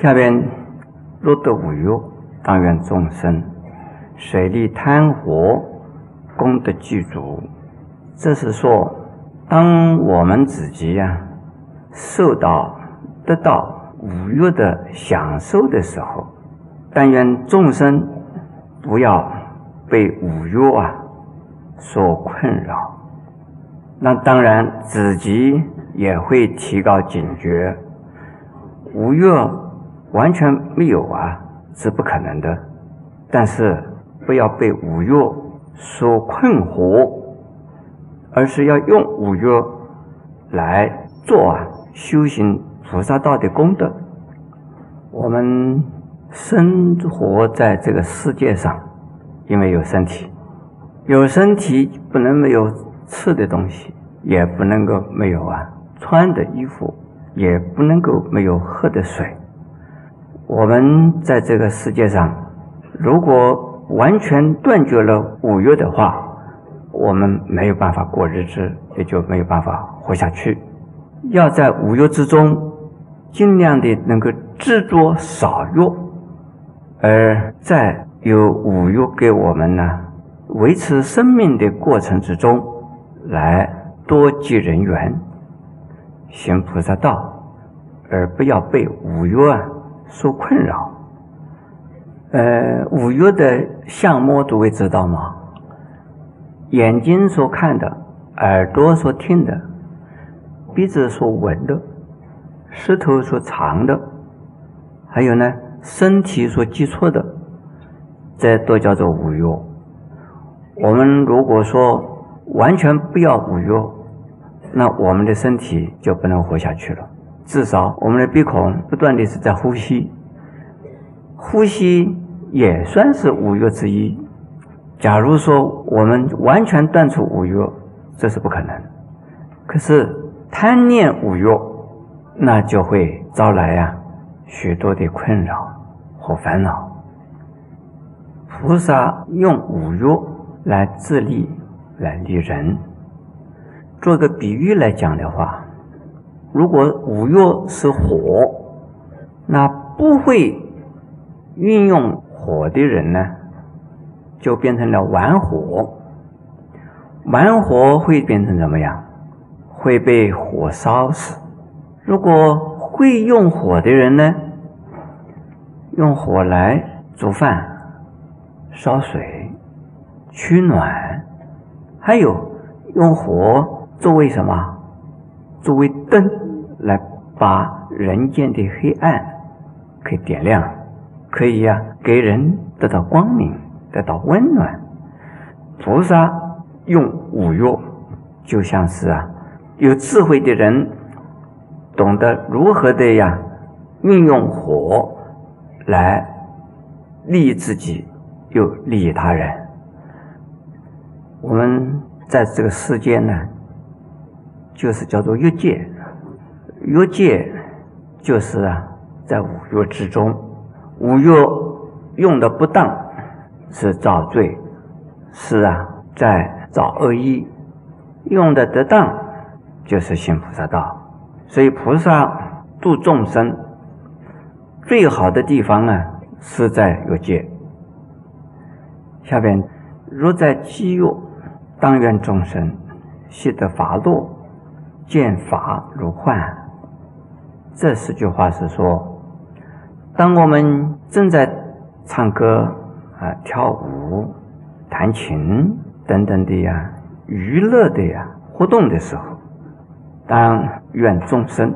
下边若得无欲，当愿众生水利贪活，功德具足。这是说，当我们自己呀受到得到五欲的享受的时候，但愿众生不要被五欲啊所困扰。那当然自己也会提高警觉。五欲完全没有啊，是不可能的。但是不要被五欲所困惑，而是要用五欲来做啊修行菩萨道的功德。我们生活在这个世界上，因为有身体，有身体不能没有吃的东西，也不能够没有啊穿的衣服。也不能够没有喝的水。我们在这个世界上，如果完全断绝了五欲的话，我们没有办法过日子，也就没有办法活下去。要在五欲之中，尽量的能够制作少欲，而在有五欲给我们呢维持生命的过程之中，来多积人缘。行菩萨道，而不要被五欲啊所困扰。呃，五欲的相貌诸位知道吗？眼睛所看的，耳朵所听的，鼻子所闻的，舌头所尝的，还有呢，身体所接触的，这都叫做五欲。我们如果说完全不要五欲，那我们的身体就不能活下去了。至少我们的鼻孔不断的是在呼吸，呼吸也算是五欲之一。假如说我们完全断除五欲，这是不可能。可是贪念五欲，那就会招来呀许多的困扰和烦恼。菩萨用五欲来自利，来利人。做个比喻来讲的话，如果五欲是火，那不会运用火的人呢，就变成了玩火。玩火会变成怎么样？会被火烧死。如果会用火的人呢，用火来煮饭、烧水、取暖，还有用火。作为什么？作为灯来把人间的黑暗给点亮，可以呀，给人得到光明，得到温暖。菩萨用五欲，就像是啊，有智慧的人懂得如何的呀，运用火来利益自己，又利益他人。我们在这个世间呢。就是叫做欲界，欲界就是啊，在五欲之中，五欲用的不当是造罪，是啊，在造恶意；用的得当就是行菩萨道。所以菩萨度众生最好的地方啊，是在欲界。下边若在积欲，当愿众生悉得法乐。见法如幻，这四句话是说，当我们正在唱歌啊、跳舞、弹琴等等的呀娱乐的呀活动的时候，当愿众生，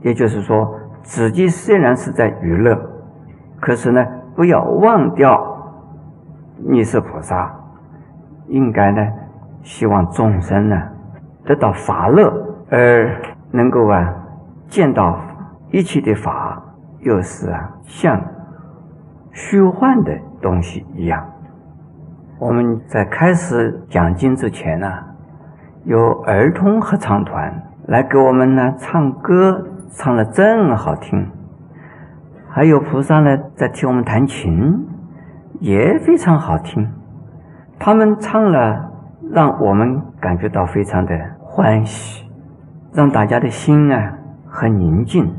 也就是说，自己虽然是在娱乐，可是呢，不要忘掉你是菩萨，应该呢，希望众生呢。得到法乐，而能够啊见到一切的法，又是啊像虚幻的东西一样。我们在开始讲经之前呢，有儿童合唱团来给我们呢唱歌，唱的真好听。还有菩萨呢在替我们弹琴，也非常好听。他们唱了，让我们感觉到非常的。欢喜，让大家的心啊很宁静，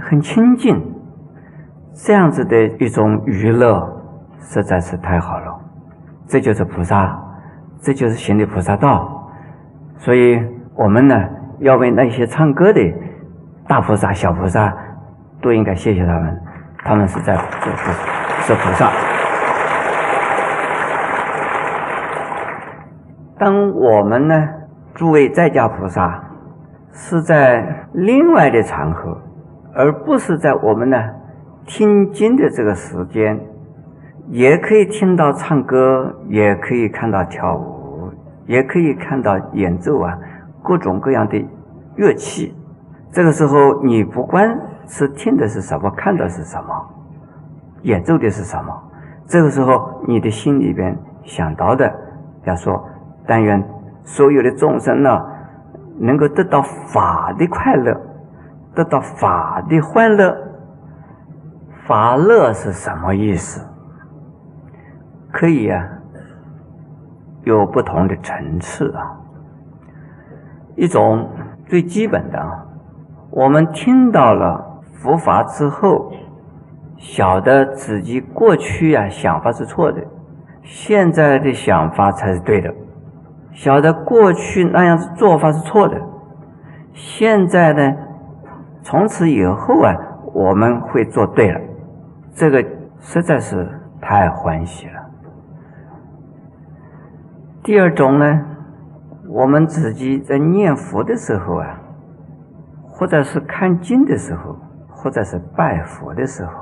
很清净，这样子的一种娱乐，实在是太好了。这就是菩萨，这就是行的菩萨道。所以，我们呢，要为那些唱歌的大菩萨、小菩萨，都应该谢谢他们。他们是在是是菩萨。当我们呢，诸位在家菩萨，是在另外的场合，而不是在我们呢听经的这个时间，也可以听到唱歌，也可以看到跳舞，也可以看到演奏啊，各种各样的乐器。这个时候，你不管是听的是什么，看的是什么，演奏的是什么，这个时候你的心里边想到的，要说。但愿所有的众生呢，能够得到法的快乐，得到法的欢乐。法乐是什么意思？可以啊，有不同的层次啊。一种最基本的啊，我们听到了佛法之后，晓得自己过去啊想法是错的，现在的想法才是对的。晓得过去那样子做法是错的，现在呢，从此以后啊，我们会做对了，这个实在是太欢喜了。第二种呢，我们自己在念佛的时候啊，或者是看经的时候，或者是拜佛的时候，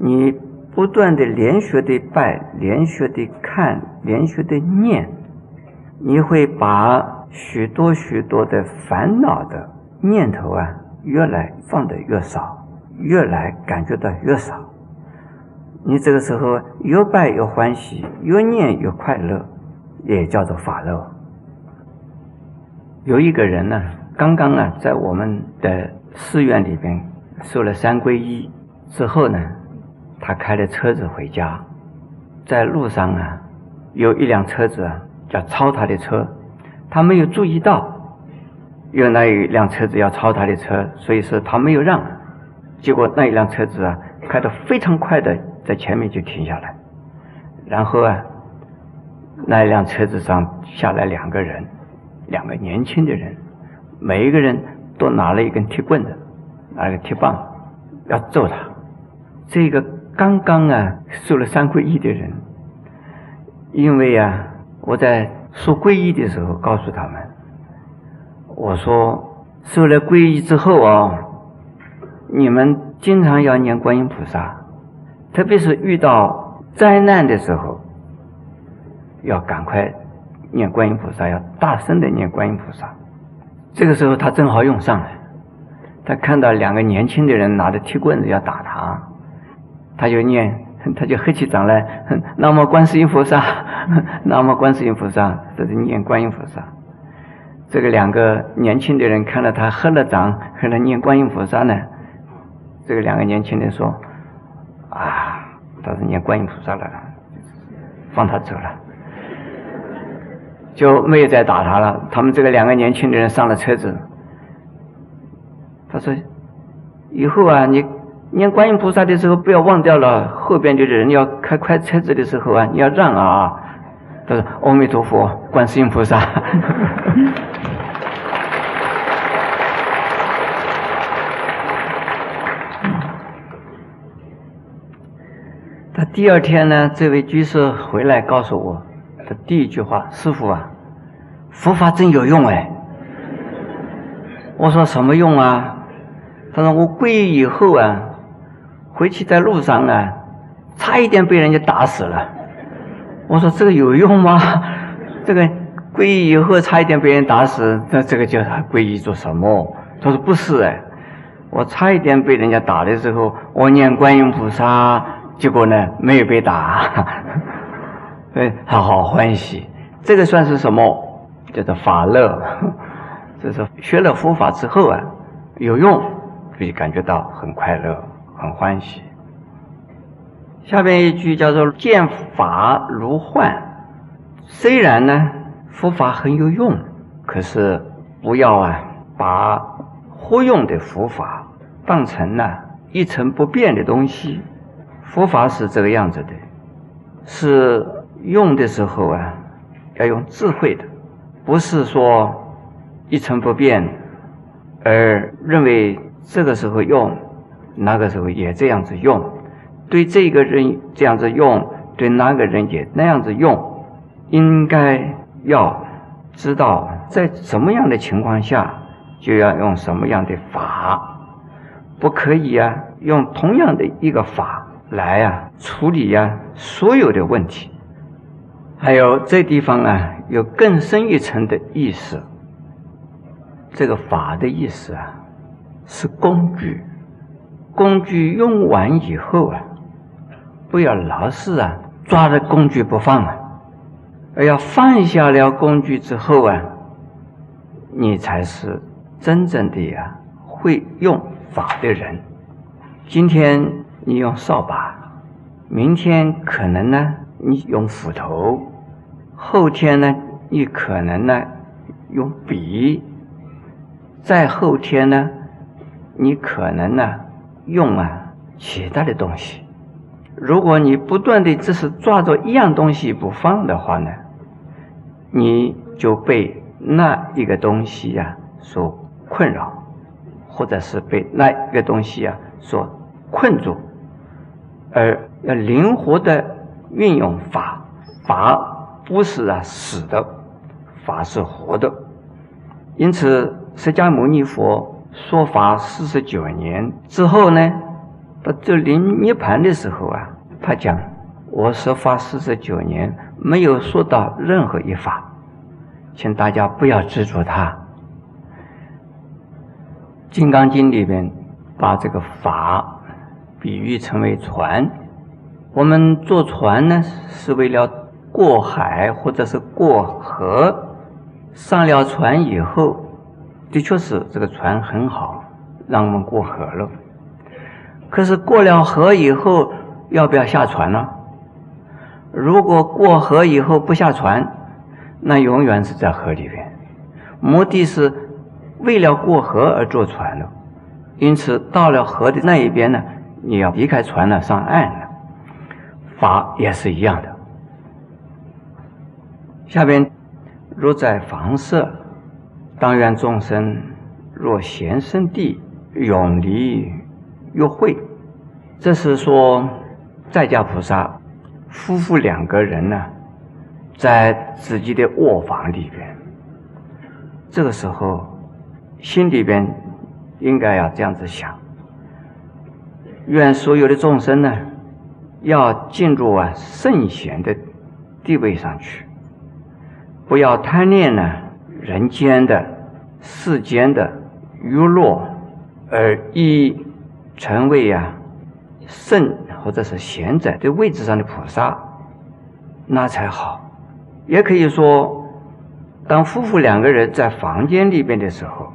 你不断的连续的拜，连续的看，连续的念。你会把许多许多的烦恼的念头啊，越来放得越少，越来感觉到越少。你这个时候越拜越欢喜，越念越快乐，也叫做法乐。有一个人呢，刚刚啊，在我们的寺院里边受了三皈依之后呢，他开着车子回家，在路上啊，有一辆车子啊。要超他的车，他没有注意到有那一辆车子要超他的车，所以说他没有让，结果那一辆车子啊开得非常快的在前面就停下来，然后啊那一辆车子上下来两个人，两个年轻的人，每一个人都拿了一根铁棍子，拿了个铁棒要揍他，这个刚刚啊受了三皈依的人，因为啊。我在说皈依的时候，告诉他们：“我说受了皈依之后啊，你们经常要念观音菩萨，特别是遇到灾难的时候，要赶快念观音菩萨，要大声的念观音菩萨。这个时候他正好用上了，他看到两个年轻的人拿着铁棍子要打他，他就念。”他就合起掌来，那么观世音菩萨，那么观世音菩萨，这是念观音菩萨。这个两个年轻的人看到他合了掌，和他念观音菩萨呢，这个两个年轻人说：“啊，他是念观音菩萨了，放他走了，就没有再打他了。”他们这个两个年轻的人上了车子，他说：“以后啊，你。”念观音菩萨的时候，不要忘掉了后边的人要开快车子的时候啊，你要让啊。他说：“阿弥陀佛，观世音菩萨。他第二天呢，这位居士回来告诉我，的第一句话：“师傅啊，佛法真有用哎。”我说：“什么用啊？”他说：“我皈依以后啊。”回去在路上呢，差一点被人家打死了。我说这个有用吗？这个皈依以后差一点被人打死，那这个叫他皈依做什么？他说不是哎，我差一点被人家打的时候，我念观音菩萨，结果呢没有被打，哎，他好欢喜。这个算是什么？叫做法乐。这是学了佛法之后啊，有用，可以感觉到很快乐。很欢喜。下边一句叫做“见法如幻”，虽然呢佛法很有用，可是不要啊把忽用的佛法当成呢一成不变的东西。佛法是这个样子的，是用的时候啊，要用智慧的，不是说一成不变，而认为这个时候用，那个时候也这样子用，对这个人这样子用，对那个人也那样子用，应该要知道在什么样的情况下就要用什么样的法，不可以啊，用同样的一个法。来啊，处理呀，所有的问题。还有这地方啊，有更深一层的意思。这个法的意思啊，是工具。工具用完以后啊，不要老是啊抓着工具不放啊，而要放下了工具之后啊，你才是真正的呀会用法的人。今天。你用扫把，明天可能呢，你用斧头，后天呢，你可能呢，用笔，再后天呢，你可能呢，用啊其他的东西。如果你不断的只是抓着一样东西不放的话呢，你就被那一个东西呀所困扰，或者是被那一个东西啊所困住。而要灵活的运用法，法不是啊死的，法是活的。因此，释迦牟尼佛说法四十九年之后呢，到这临涅盘的时候啊，他讲：“我说法四十九年，没有说到任何一法，请大家不要执着它。”《金刚经》里边把这个法。比喻成为船，我们坐船呢，是为了过海或者是过河。上了船以后，的确是这个船很好，让我们过河了。可是过了河以后，要不要下船呢？如果过河以后不下船，那永远是在河里边。目的是为了过河而坐船的，因此到了河的那一边呢。你要离开船了，上岸了，法也是一样的。下边，若在房舍，当愿众生若贤圣地，永离约会。这是说，在家菩萨夫妇两个人呢，在自己的卧房里边，这个时候心里边应该要这样子想。愿所有的众生呢，要进入啊圣贤的地位上去，不要贪恋呢人间的、世间的娱乐，而以成为啊圣或者是贤者的位置上的菩萨，那才好。也可以说，当夫妇两个人在房间里边的时候，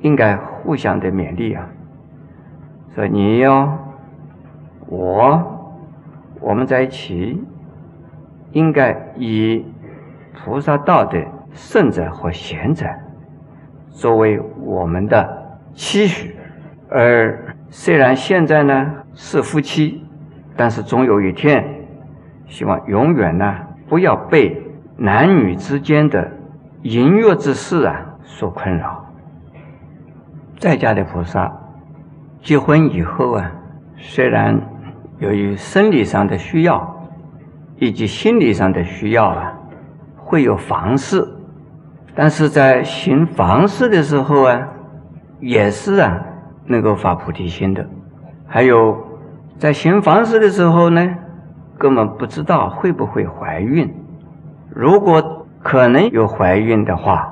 应该互相的勉励啊。说你哟，我，我们在一起，应该以菩萨道德圣者和贤者作为我们的期许。而虽然现在呢是夫妻，但是总有一天，希望永远呢不要被男女之间的淫欲之事啊所困扰。在家的菩萨。结婚以后啊，虽然由于生理上的需要以及心理上的需要啊，会有房事，但是在行房事的时候啊，也是啊能够发菩提心的。还有在行房事的时候呢，根本不知道会不会怀孕。如果可能有怀孕的话，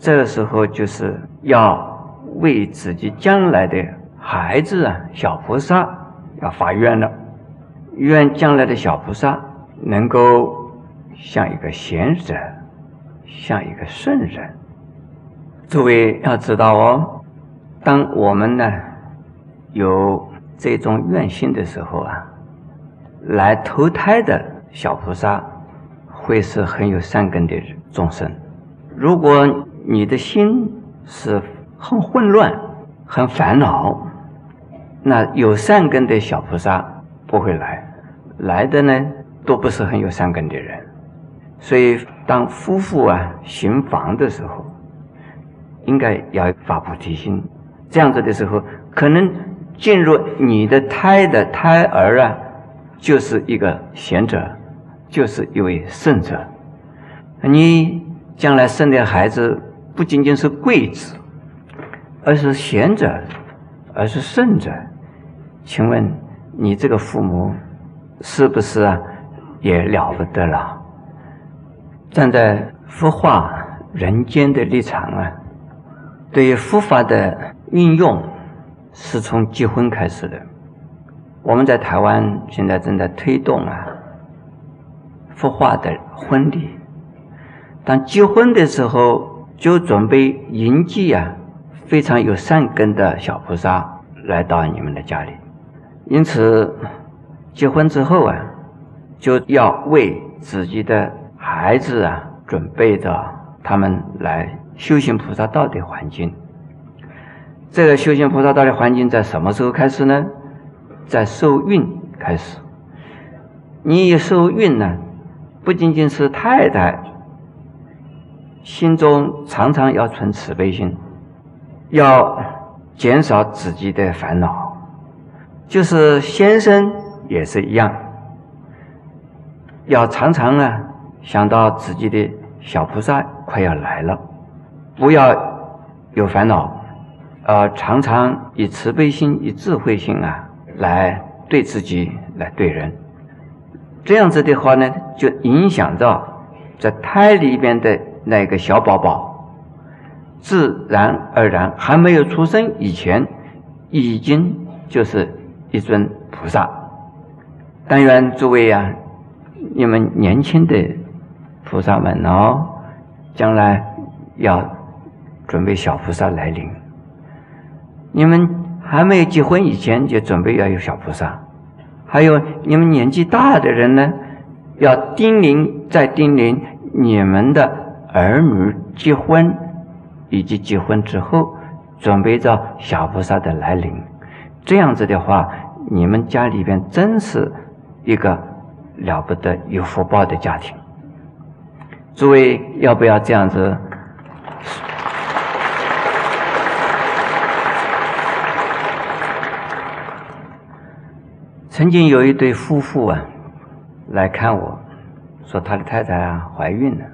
这个时候就是要。为自己将来的孩子啊，小菩萨要发愿了，愿将来的小菩萨能够像一个贤者，像一个圣人。诸位要知道哦，当我们呢有这种愿心的时候啊，来投胎的小菩萨会是很有善根的众生。如果你的心是，很混乱，很烦恼，那有善根的小菩萨不会来，来的呢都不是很有善根的人。所以，当夫妇啊行房的时候，应该要发菩提心。这样子的时候，可能进入你的胎的胎儿啊，就是一个贤者，就是一位圣者。你将来生的孩子不仅仅是贵子，而是贤者，而是圣者。请问你这个父母是不是啊也了不得了？站在佛化人间的立场啊，对于佛法的运用是从结婚开始的。我们在台湾现在正在推动啊佛化的婚礼。当结婚的时候，就准备迎接啊非常有善根的小菩萨来到你们的家里。因此，结婚之后啊，就要为自己的。孩子啊，准备着他们来修行菩萨道的环境。这个修行菩萨道的环境在什么时候开始呢？在受孕开始。你一受孕呢，不仅仅是太太心中常常要存慈悲心，要减少自己的烦恼，就是先生也是一样，要常常啊。想到自己的小菩萨快要来了，不要有烦恼，呃，常常以慈悲心、以智慧心啊，来对自己、来对人。这样子的话呢，就影响到在胎里边的那个小宝宝，自然而然还没有出生以前，已经就是一尊菩萨。但愿诸位啊，你们年轻的。菩萨们哦，将来要准备小菩萨来临。你们还没有结婚以前就准备要有小菩萨，还有你们年纪大的人呢，要叮咛再叮咛你们的儿女结婚以及结婚之后准备着小菩萨的来临。这样子的话，你们家里边真是一个了不得有福报的家庭。诸位要不要这样子？曾经有一对夫妇啊，来看我，说他的太太啊怀孕了。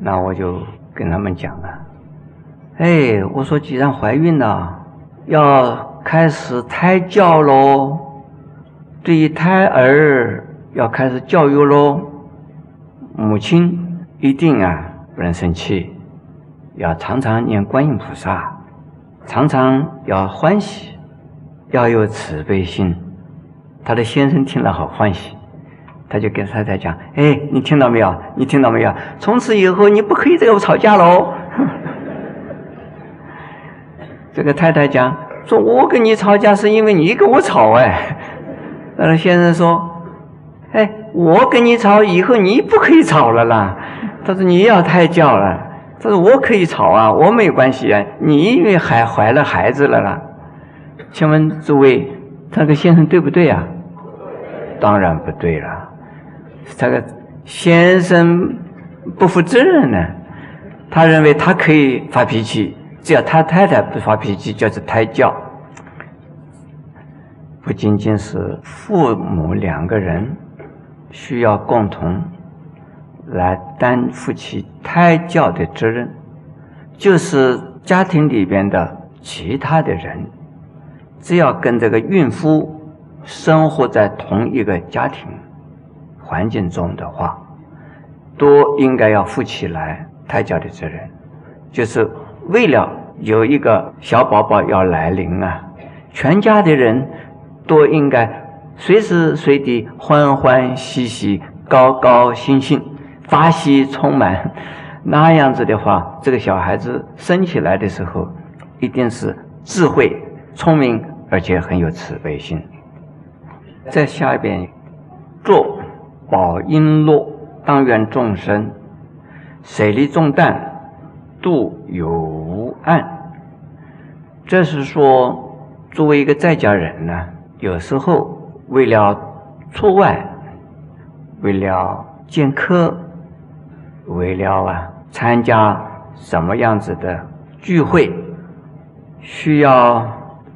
那我就跟他们讲啊，哎，我说既然怀孕了，要开始胎教喽，对于胎儿要开始教育喽。母亲一定啊不能生气，要常常念观音菩萨，常常要欢喜，要有慈悲心。他的先生听了好欢喜，他就跟太太讲：“哎，你听到没有？你听到没有？从此以后你不可以再跟我吵架喽。”这个太太讲：“说我跟你吵架是因为你跟我吵哎。”那个先生说。哎，我跟你吵，以后你不可以吵了啦。他说你要胎教了。他说我可以吵啊，我没有关系啊。你因为还怀了孩子了啦。请问诸位，这个先生对不对啊？当然不对了。这个先生不负责任呢。他认为他可以发脾气，只要他太太不发脾气，叫做胎教。不仅仅是父母两个人。需要共同来担负起胎教的责任，就是家庭里边的其他的人，只要跟这个孕妇生活在同一个家庭环境中的话，都应该要负起来胎教的责任，就是为了有一个小宝宝要来临啊，全家的人都应该。随时随地欢欢喜喜、高高兴兴、发喜充满，那样子的话，这个小孩子生起来的时候，一定是智慧、聪明，而且很有慈悲心。在下边，作宝璎珞，当愿众生水利重担，度有无岸。这是说，作为一个在家人呢，有时候为了出外，为了见客，为了啊参加什么样子的聚会，需要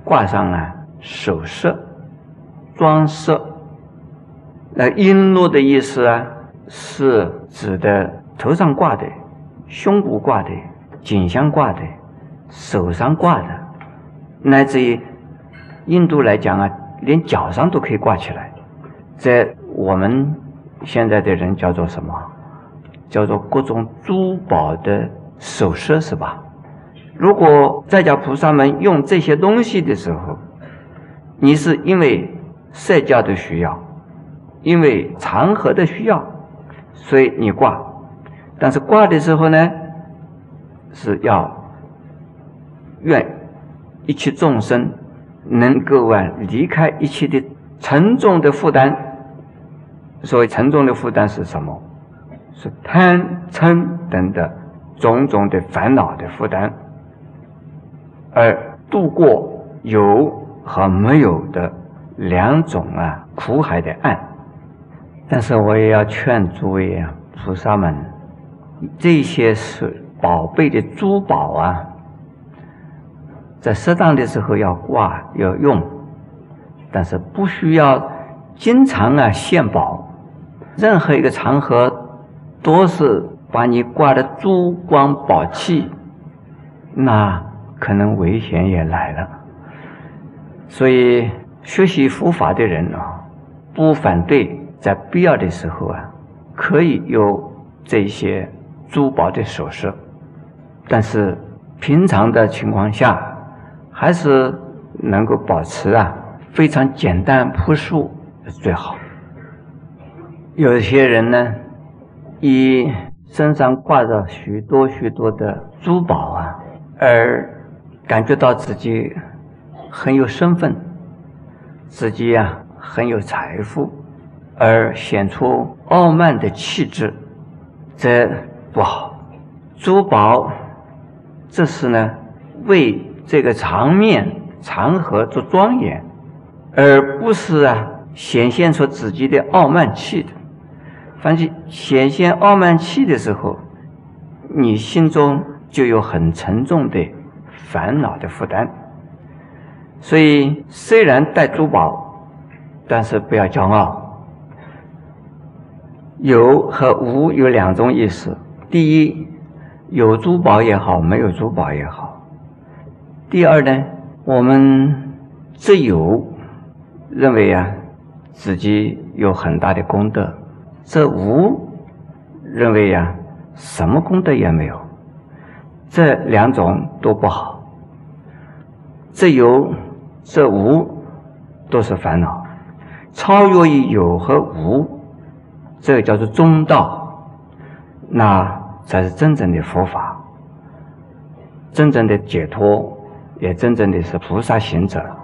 挂上啊首饰、装饰。那璎珞的意思啊，是指的头上挂的、胸部挂的、颈项挂的、手上挂的，乃至于印度来讲啊，连脚上都可以挂起来。在我们现在的人叫做什么？叫做各种珠宝的首饰，是吧？如果在家菩萨们用这些东西的时候，你是因为社交的需要。因为长河的需要，所以你挂。但是挂的时候呢，是要愿一切众生能够啊离开一切的沉重的负担。所谓沉重的负担是什么？是贪嗔等的种种的烦恼的负担，而度过有和没有的两种啊苦海的岸。但是我也要劝诸位啊，菩萨们，这些是宝贝的珠宝啊，在适当的时候要挂要用，但是不需要经常啊献宝。任何一个场合都是把你挂的珠光宝气，那可能危险也来了。所以学习佛法的人啊，不反对。在必要的时候啊，可以有这些珠宝的首饰，但是平常的情况下，还是能够保持啊非常简单朴素最好。有些人呢，以身上挂着许多许多的珠宝啊，而感觉到自己很有身份，自己呀很有财富。而显出傲慢的气质，这不好。珠宝，这是呢为这个场面场合做庄严，而不是啊显现出自己的傲慢气的。凡是显现傲慢气的时候，你心中就有很沉重的烦恼的负担。所以，虽然戴珠宝，但是不要骄傲。有和无有两种意思。第一，有珠宝也好，没有珠宝也好。第二呢，我们只有认为啊，自己有很大的功德；这无认为呀，什么功德也没有。这两种都不好。这有、这无都是烦恼。超越于有和无。这个叫做中道，那才是真正的佛法，真正的解脱，也真正的是菩萨行者。